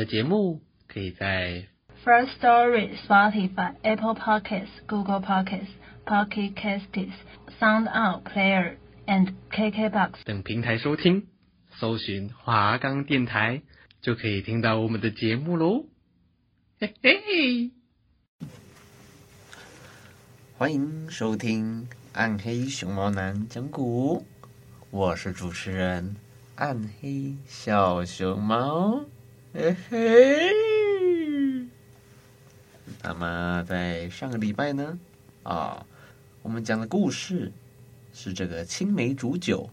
的节目可以在 First Story、Spotify、Apple Podcasts、Google Podcasts、Pocket Casts、Sound On Player and KKBox 等平台收听，搜寻华冈电台就可以听到我们的节目喽。嘿嘿，欢迎收听暗黑熊猫男讲古，我是主持人暗黑小熊猫。嘿嘿，那么在上个礼拜呢，啊，我们讲的故事是这个青梅煮酒，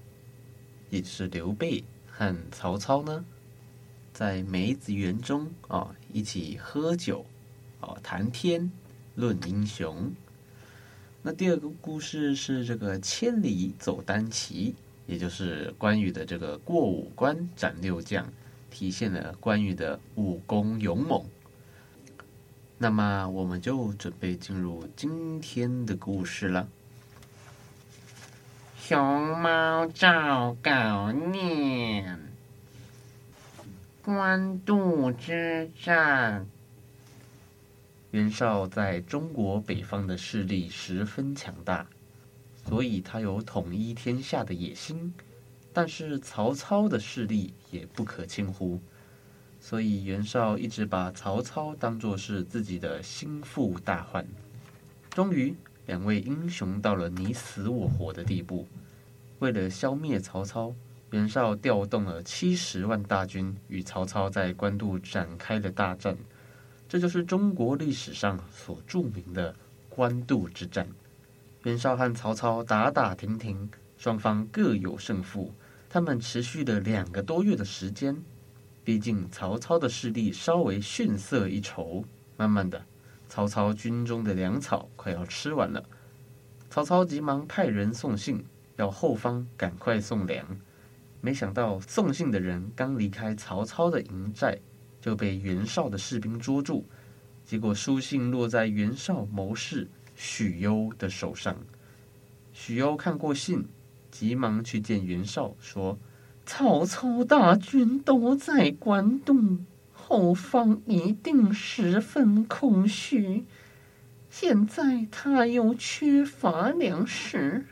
也就是刘备和曹操呢，在梅子园中啊一起喝酒，啊谈天论英雄。那第二个故事是这个千里走单骑，也就是关羽的这个过五关斩六将。体现了关羽的武功勇猛。那么，我们就准备进入今天的故事了。熊猫照稿念：官渡之战。袁绍在中国北方的势力十分强大，所以他有统一天下的野心。但是曹操的势力也不可轻忽，所以袁绍一直把曹操当作是自己的心腹大患。终于，两位英雄到了你死我活的地步。为了消灭曹操，袁绍调动了七十万大军与曹操在官渡展开了大战。这就是中国历史上所著名的官渡之战。袁绍和曹操打打停停，双方各有胜负。他们持续了两个多月的时间，毕竟曹操的势力稍微逊色一筹。慢慢的，曹操军中的粮草快要吃完了，曹操急忙派人送信，要后方赶快送粮。没想到送信的人刚离开曹操的营寨，就被袁绍的士兵捉住。结果书信落在袁绍谋士许攸的手上，许攸看过信。急忙去见袁绍，说：“曹操大军都在官渡，后方一定十分空虚。现在他又缺乏粮食，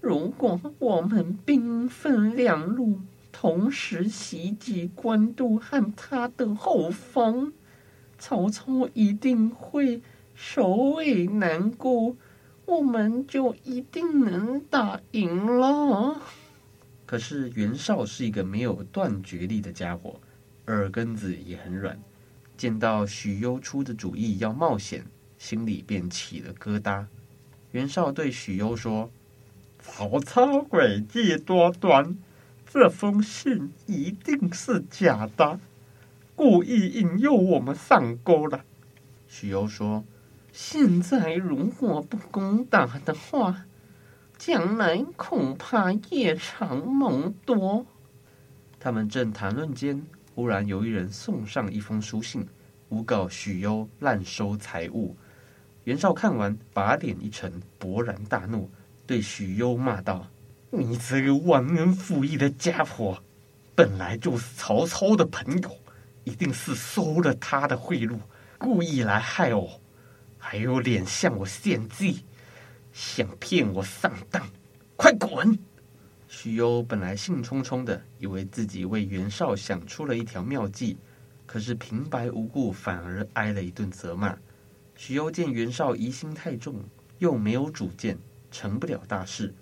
如果我们兵分两路，同时袭击官渡和他的后方，曹操一定会首尾难顾。”我们就一定能打赢了。可是袁绍是一个没有断绝力的家伙，耳根子也很软。见到许攸出的主意要冒险，心里便起了疙瘩。袁绍对许攸说：“曹操诡计多端，这封信一定是假的，故意引诱我们上钩了。”许攸说。现在如果不攻打的话，将来恐怕夜长梦多。他们正谈论间，忽然有一人送上一封书信，诬告许攸滥收财物。袁绍看完，把脸一沉，勃然大怒，对许攸骂道：“你这个忘恩负义的家伙，本来就是曹操的朋友，一定是收了他的贿赂，故意来害我。”还有脸向我献计，想骗我上当，快滚！”许攸本来兴冲冲的，以为自己为袁绍想出了一条妙计，可是平白无故反而挨了一顿责骂。许攸见袁绍疑心太重，又没有主见，成不了大事。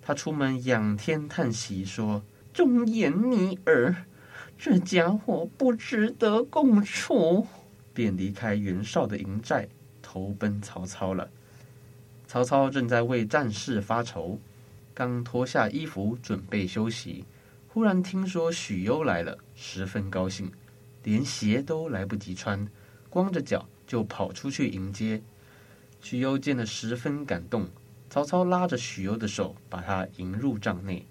他出门仰天叹息说：“忠言逆耳，这家伙不值得共处。”便离开袁绍的营寨，投奔曹操了。曹操正在为战事发愁。刚脱下衣服准备休息，忽然听说许攸来了，十分高兴，连鞋都来不及穿，光着脚就跑出去迎接。许攸见了十分感动，曹操拉着许攸的手，把他迎入帐内，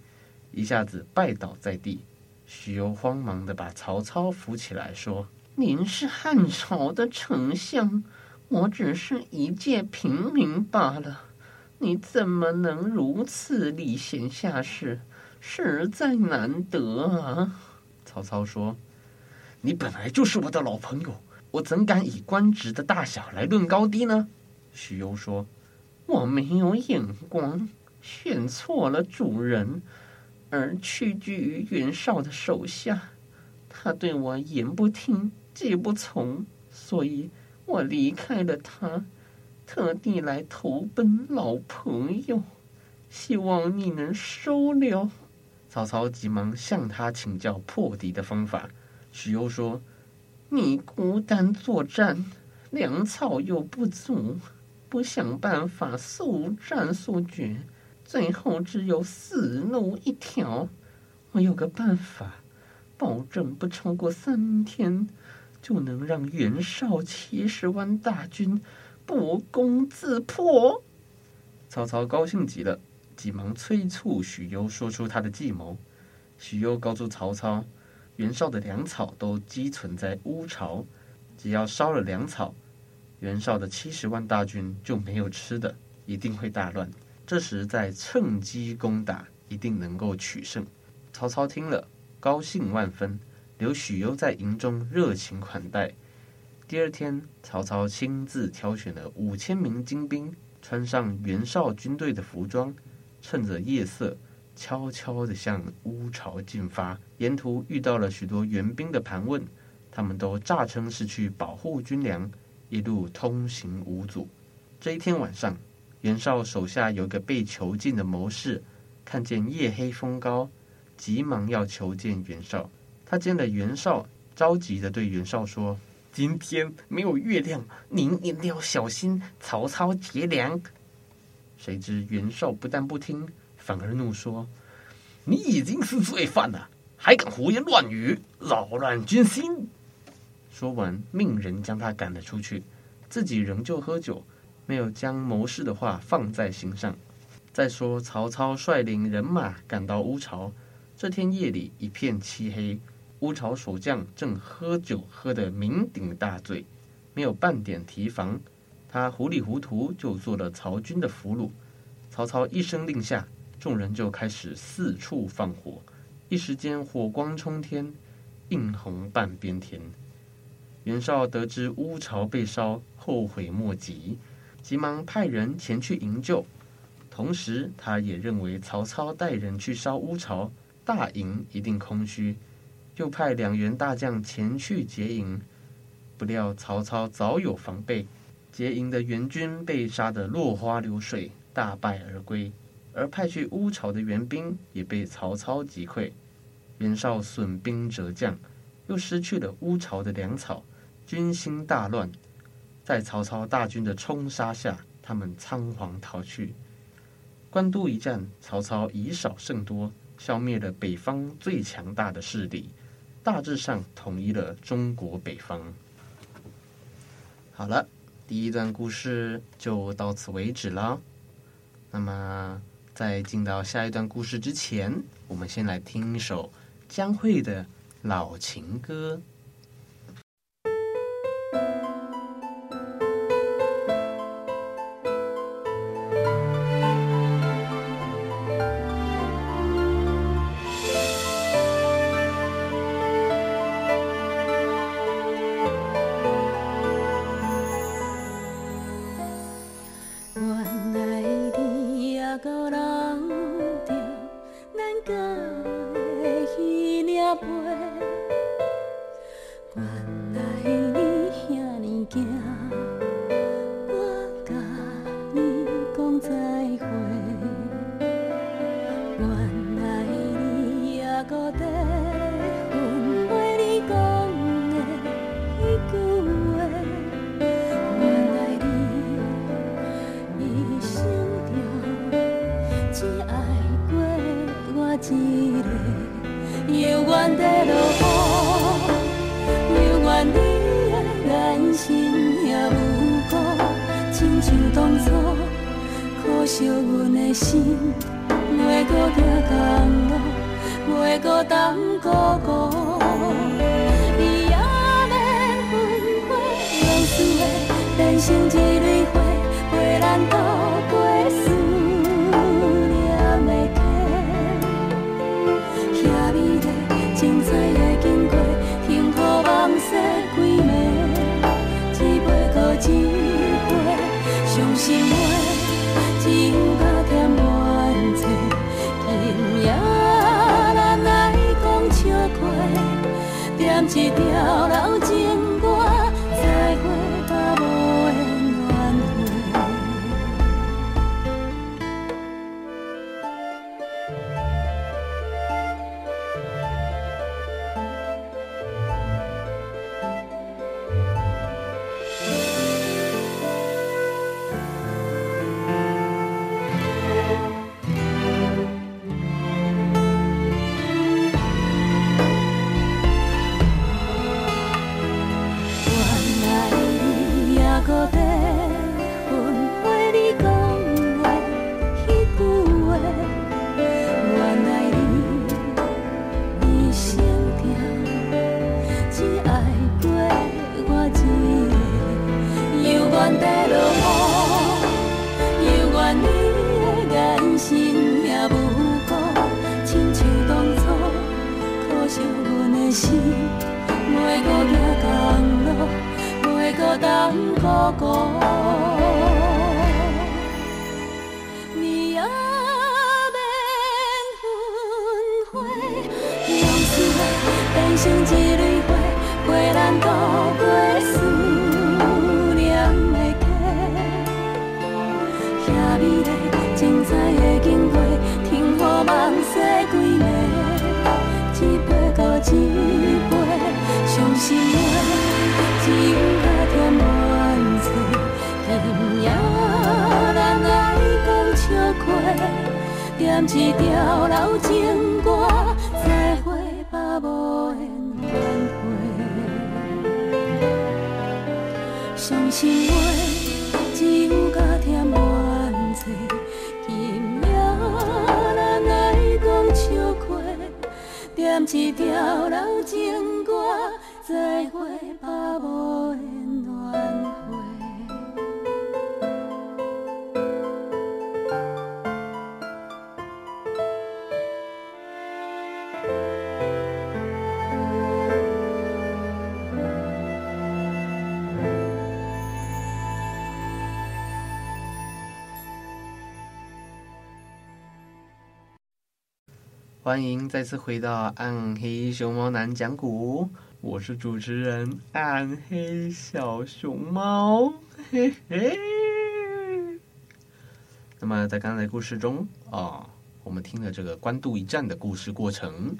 一下子拜倒在地。许攸慌忙地把曹操扶起来，说：“您是汉朝的丞相，我只是一介平民罢了。”你怎么能如此礼贤下士，实在难得啊！曹操说：“你本来就是我的老朋友，我怎敢以官职的大小来论高低呢？”许攸说：“我没有眼光，选错了主人，而屈居于袁绍的手下。他对我言不听，计不从，所以我离开了他。”特地来投奔老朋友，希望你能收留。曹操急忙向他请教破敌的方法。许攸说：“你孤单作战，粮草又不足，不想办法速战速决，最后只有死路一条。我有个办法，保证不超过三天，就能让袁绍七十万大军。”不攻自破，曹操高兴极了，急忙催促许攸说出他的计谋。许攸告诉曹操，袁绍的粮草都积存在乌巢，只要烧了粮草，袁绍的七十万大军就没有吃的，一定会大乱。这时再趁机攻打，一定能够取胜。曹操听了，高兴万分，留许攸在营中热情款待。第二天，曹操亲自挑选了五千名精兵，穿上袁绍军队的服装，趁着夜色，悄悄地向乌巢进发。沿途遇到了许多援兵的盘问，他们都诈称是去保护军粮，一路通行无阻。这一天晚上，袁绍手下有个被囚禁的谋士，看见夜黑风高，急忙要求见袁绍。他见了袁绍，着急地对袁绍说。今天没有月亮，您一定要小心曹操劫粮。谁知袁绍不但不听，反而怒说：“你已经是罪犯了，还敢胡言乱语，扰乱军心！”说完，命人将他赶了出去，自己仍旧喝酒，没有将谋士的话放在心上。再说，曹操率领人马赶到乌巢，这天夜里一片漆黑。乌巢守将正喝酒，喝得酩酊大醉，没有半点提防。他糊里糊涂就做了曹军的俘虏。曹操一声令下，众人就开始四处放火，一时间火光冲天，映红半边天。袁绍得知乌巢被烧，后悔莫及，急忙派人前去营救。同时，他也认为曹操带人去烧乌巢，大营一定空虚。就派两员大将前去劫营，不料曹操早有防备，劫营的援军被杀得落花流水，大败而归；而派去乌巢的援兵也被曹操击溃。袁绍损兵折将，又失去了乌巢的粮草，军心大乱。在曹操大军的冲杀下，他们仓皇逃去。官渡一战，曹操以少胜多，消灭了北方最强大的势力。大致上统一了中国北方。好了，第一段故事就到此为止了。那么，在进到下一段故事之前，我们先来听一首江蕙的老情歌。留着咱家的彼领被。惜阮的心，袂阁行同路，袂搁当孤孤。你也免分开，往事会变成点一条老情歌，再会吧无缘挽回。伤心话只有加添怨嗟，今夜咱来讲笑话。点一条老情歌，再会欢迎再次回到暗黑熊猫男讲古，我是主持人暗黑小熊猫，嘿嘿。那么在刚才故事中啊、我们听了这个官渡一战的故事过程，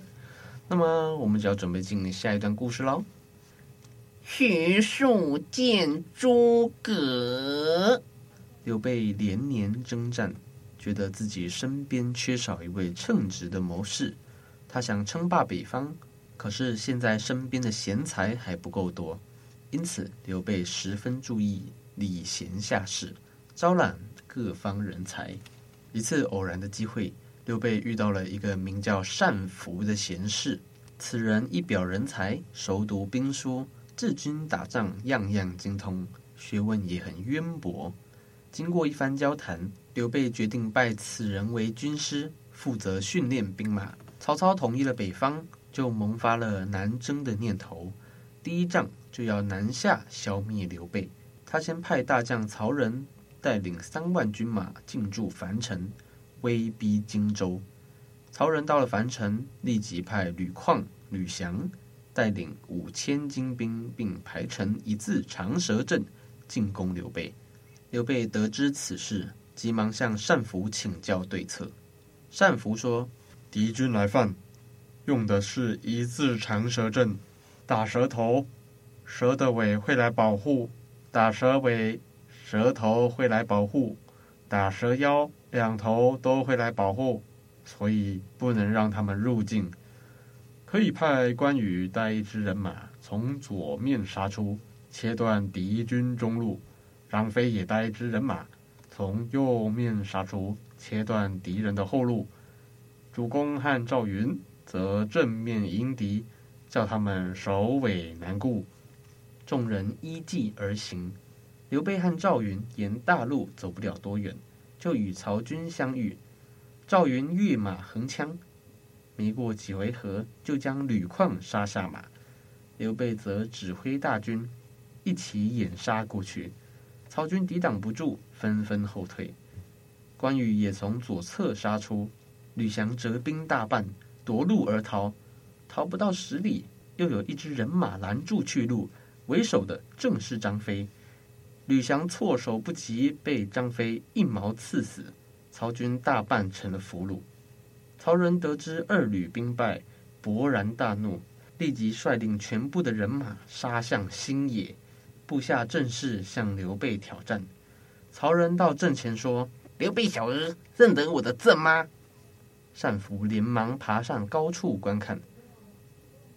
那么我们就要准备进行下一段故事喽。徐庶见诸葛，刘备连年征战。觉得自己身边缺少一位称职的谋士，他想称霸北方，可是现在身边的贤才还不够多，因此刘备十分注意礼贤下士，招揽各方人才。一次偶然的机会，刘备遇到了一个名叫单福的贤士，此人一表人才，熟读兵书，治军打仗样样精通，学问也很渊博。经过一番交谈，刘备决定拜此人为军师，负责训练兵马。曹操统一了北方，就萌发了南征的念头。第一仗就要南下消灭刘备。他先派大将曹仁带领三万军马进驻樊城，威逼荆州。曹仁到了樊城，立即派吕旷、吕翔带领五千精兵，并排成一字长蛇阵进攻刘备。刘备得知此事，急忙向单福请教对策。单福说：“敌军来犯，用的是一字长蛇阵，打蛇头，蛇的尾会来保护；打蛇尾，蛇头会来保护；打蛇腰，两头都会来保护。所以不能让他们入境。可以派关羽带一支人马从左面杀出，切断敌军中路；张飞也带一支人马从右面杀出，切断敌人的后路。主公和赵云则正面迎敌，叫他们首尾难顾。众人依计而行。刘备和赵云沿大路走不了多远，就与曹军相遇。赵云跃马横枪。没过几回合，就将吕旷杀下马。刘备则指挥大军一起掩杀过去，曹军抵挡不住，纷纷后退。关羽也从左侧杀出，吕翔折兵大半，夺路而逃。逃不到十里，又有一支人马拦住去路，为首的正是张飞。吕翔措手不及，被张飞一矛刺死。曹军大半成了俘虏。曹仁得知二吕兵败，勃然大怒，立即率领全部的人马杀向新野。部下正式向刘备挑战。曹仁到阵前说：“刘备小儿，认得我的阵吗？”单福连忙爬上高处观看。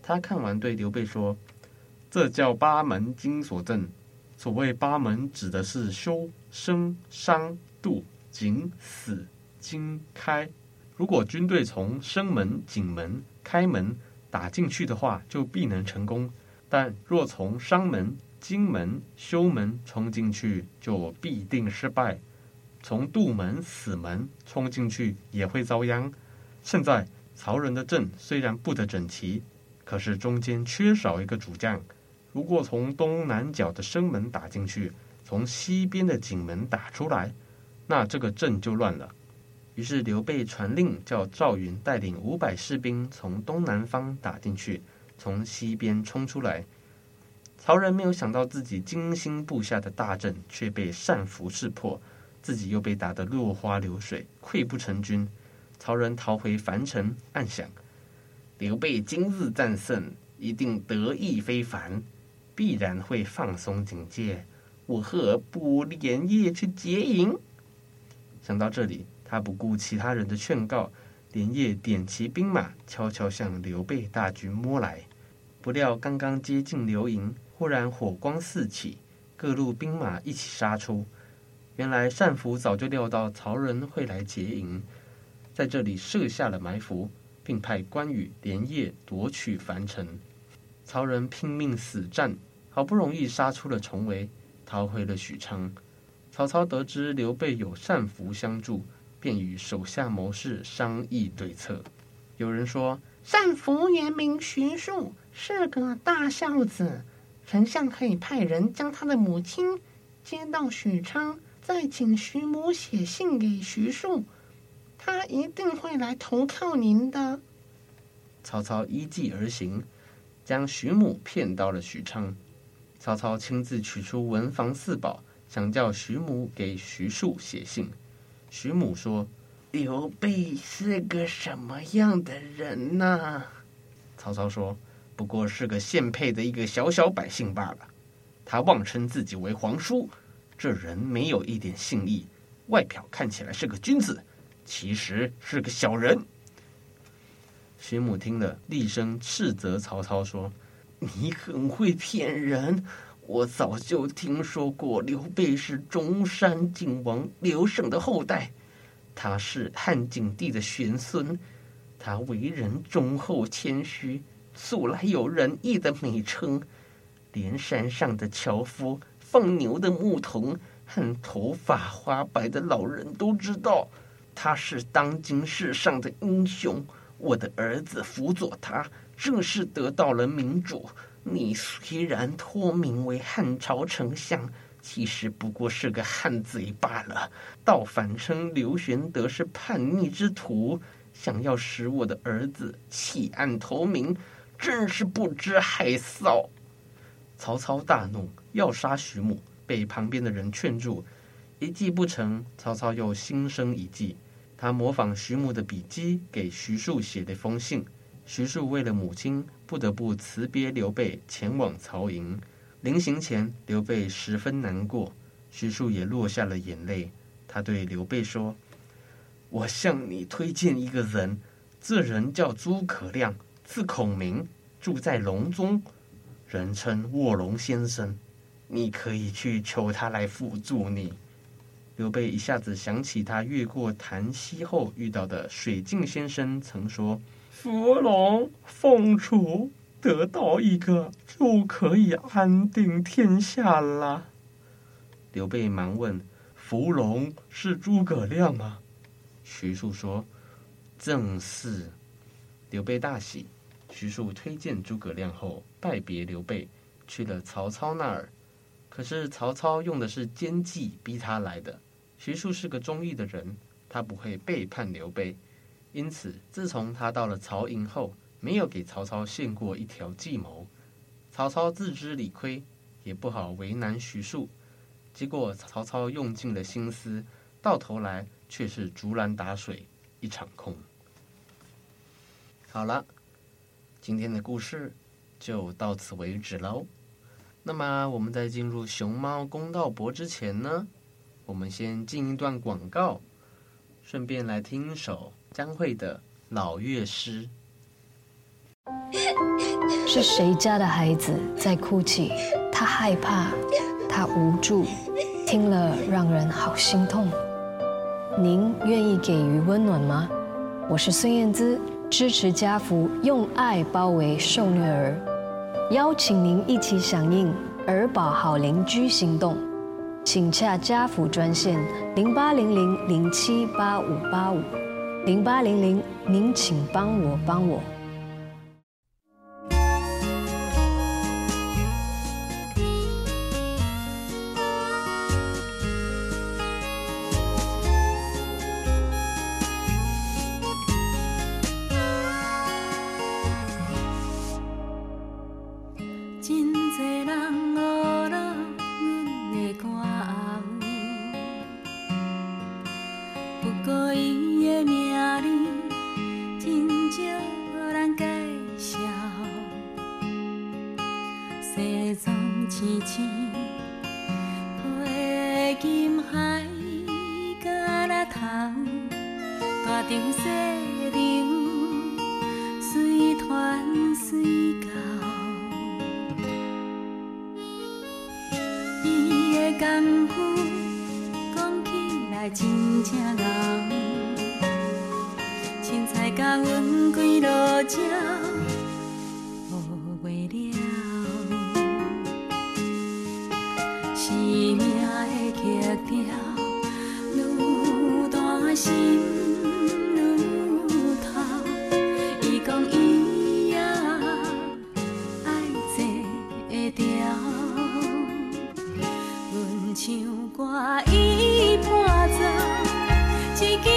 他看完对刘备说：“这叫八门金锁阵。所谓八门，指的是休、生、伤、杜、景、死、金、开。”如果军队从生门、景门、开门打进去的话，就必能成功；但若从伤门、金门、修门冲进去，就必定失败。从杜门、死门冲进去也会遭殃。现在曹仁的阵虽然布得整齐，可是中间缺少一个主将。如果从东南角的生门打进去，从西边的景门打出来，那这个阵就乱了。于是刘备传令，叫赵云带领五百士兵从东南方打进去，从西边冲出来。曹仁没有想到自己精心布下的大阵却被单福识破，自己又被打得落花流水，溃不成军。曹仁逃回樊城，暗想：刘备今日战胜，一定得意非凡，必然会放松警戒。我何不连夜去劫营？想到这里。他不顾其他人的劝告，连夜点齐兵马，悄悄向刘备大军摸来。不料刚刚接近刘营，忽然火光四起，各路兵马一起杀出。原来单福早就料到曹仁会来劫营，在这里设下了埋伏，并派关羽连夜夺取樊城。曹仁拼命死战，好不容易杀出了重围，逃回了许昌。曹操得知刘备有单福相助。便与手下谋士商议对策。有人说：“单福原名徐庶，是个大孝子，丞相可以派人将他的母亲接到许昌，再请徐母写信给徐庶，他一定会来投靠您的。”曹操依计而行，将徐母骗到了许昌。曹操亲自取出文房四宝，想叫徐母给徐庶写信。徐母说：“刘备是个什么样的人呢？”曹操说：“不过是个献配的一个小小百姓罢了。他妄称自己为皇叔，这人没有一点信义，外表看起来是个君子，其实是个小人。”徐母听了，厉声斥责曹操说：“你很会骗人！”我早就听说过刘备是中山靖王刘胜的后代，他是汉景帝的玄孙，他为人忠厚谦虚，素来有仁义的美称，连山上的樵夫、放牛的牧童和头发花白的老人都知道，他是当今世上的英雄。我的儿子辅佐他，正是得到了明主。你虽然托名为汉朝丞相，其实不过是个汉贼罢了。倒反称刘玄德是叛逆之徒，想要使我的儿子弃暗投明，真是不知害臊。曹操大怒，要杀徐母，被旁边的人劝住，一计不成，曹操又心生一计，他模仿徐母的笔迹，给徐庶写了一封信。徐庶为了母亲，不得不辞别刘备，前往曹营。临行前，刘备十分难过，徐庶也落下了眼泪。他对刘备说：“我向你推荐一个人，这人叫诸葛亮，字孔明，住在隆中，人称卧龙先生。你可以去求他来辅助你。”刘备一下子想起他越过檀溪后遇到的水镜先生曾说：“伏龙凤雏得到一个就可以安定天下了。”刘备忙问：“伏龙是诸葛亮吗？”徐庶说：“正是。”刘备大喜。徐庶推荐诸葛亮后，拜别刘备，去了曹操那儿。可是曹操用的是奸计逼他来的。徐庶是个忠义的人，他不会背叛刘备，因此自从他到了曹营后，没有给曹操献过一条计谋。曹操自知理亏，也不好为难徐庶，结果曹操用尽了心思，到头来却是竹篮打水一场空。好了，今天的故事就到此为止喽。那么我们在进入熊猫公道博之前呢，我们先进一段广告，顺便来听一首江蕙的老乐诗。是谁家的孩子在哭泣？他害怕，他无助，听了让人好心痛。您愿意给予温暖吗？我是孙燕姿，支持家福，用爱包围受虐儿。邀请您一起响应儿保好邻居行动，请洽家福专线零八零零零七八五八五零八零零，您请帮我帮我。Tay chim 头，大长 ca. 伊伴走，一。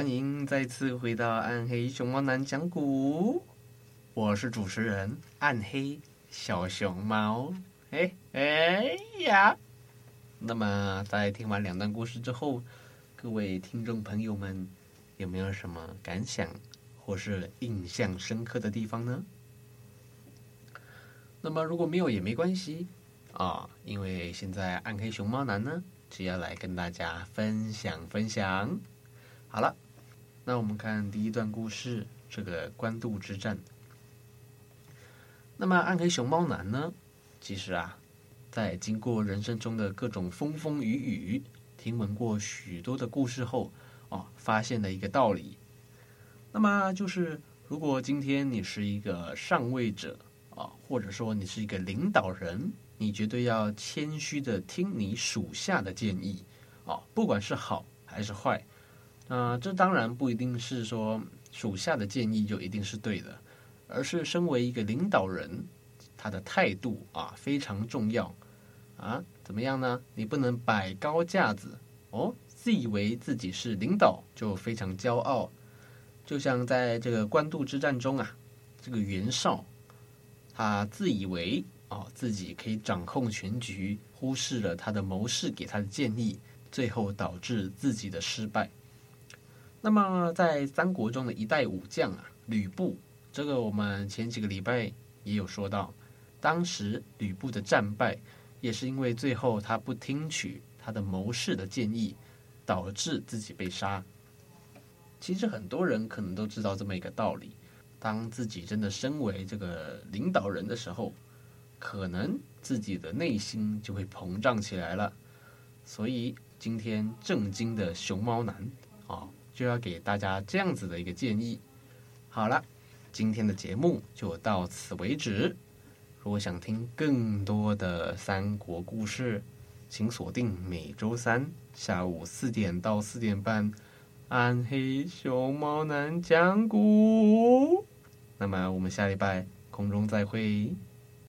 欢迎再次回到暗黑熊猫男讲古，我是主持人暗黑小熊猫。哎哎呀！那么在听完两段故事之后，各位听众朋友们有没有什么感想或是印象深刻的地方呢？那么如果没有也没关系啊，因为现在暗黑熊猫男呢，只要来跟大家分享分享。好了，那我们看第一段故事，这个官渡之战。那么暗黑熊猫男呢，其实啊，在经过人生中的各种风风雨雨，听闻过许多的故事后，哦，发现了一个道理。那么就是，如果今天你是一个上位者啊，或者说你是一个领导人，你绝对要谦虚的听你属下的建议，啊，不管是好还是坏。啊、这当然不一定是说属下的建议就一定是对的，而是身为一个领导人，他的态度啊非常重要啊。怎么样呢？你不能摆高架子哦，自以为自己是领导就非常骄傲。就像在这个官渡之战中啊，这个袁绍他自以为啊自己可以掌控全局，忽视了他的谋士给他的建议，最后导致自己的失败。那么，在三国中的一代武将啊，吕布，这个我们前几个礼拜也有说到，当时吕布的战败，也是因为最后他不听取他的谋士的建议，导致自己被杀。其实很多人可能都知道这么一个道理：当自己真的身为这个领导人的时候，可能自己的内心就会膨胀起来了。所以今天正经的熊猫男啊。就要给大家这样子的一个建议。好了，今天的节目就到此为止。如果想听更多的三国故事，请锁定每周三下午四点到四点半，暗黑熊猫男讲古。那么我们下礼拜空中再会。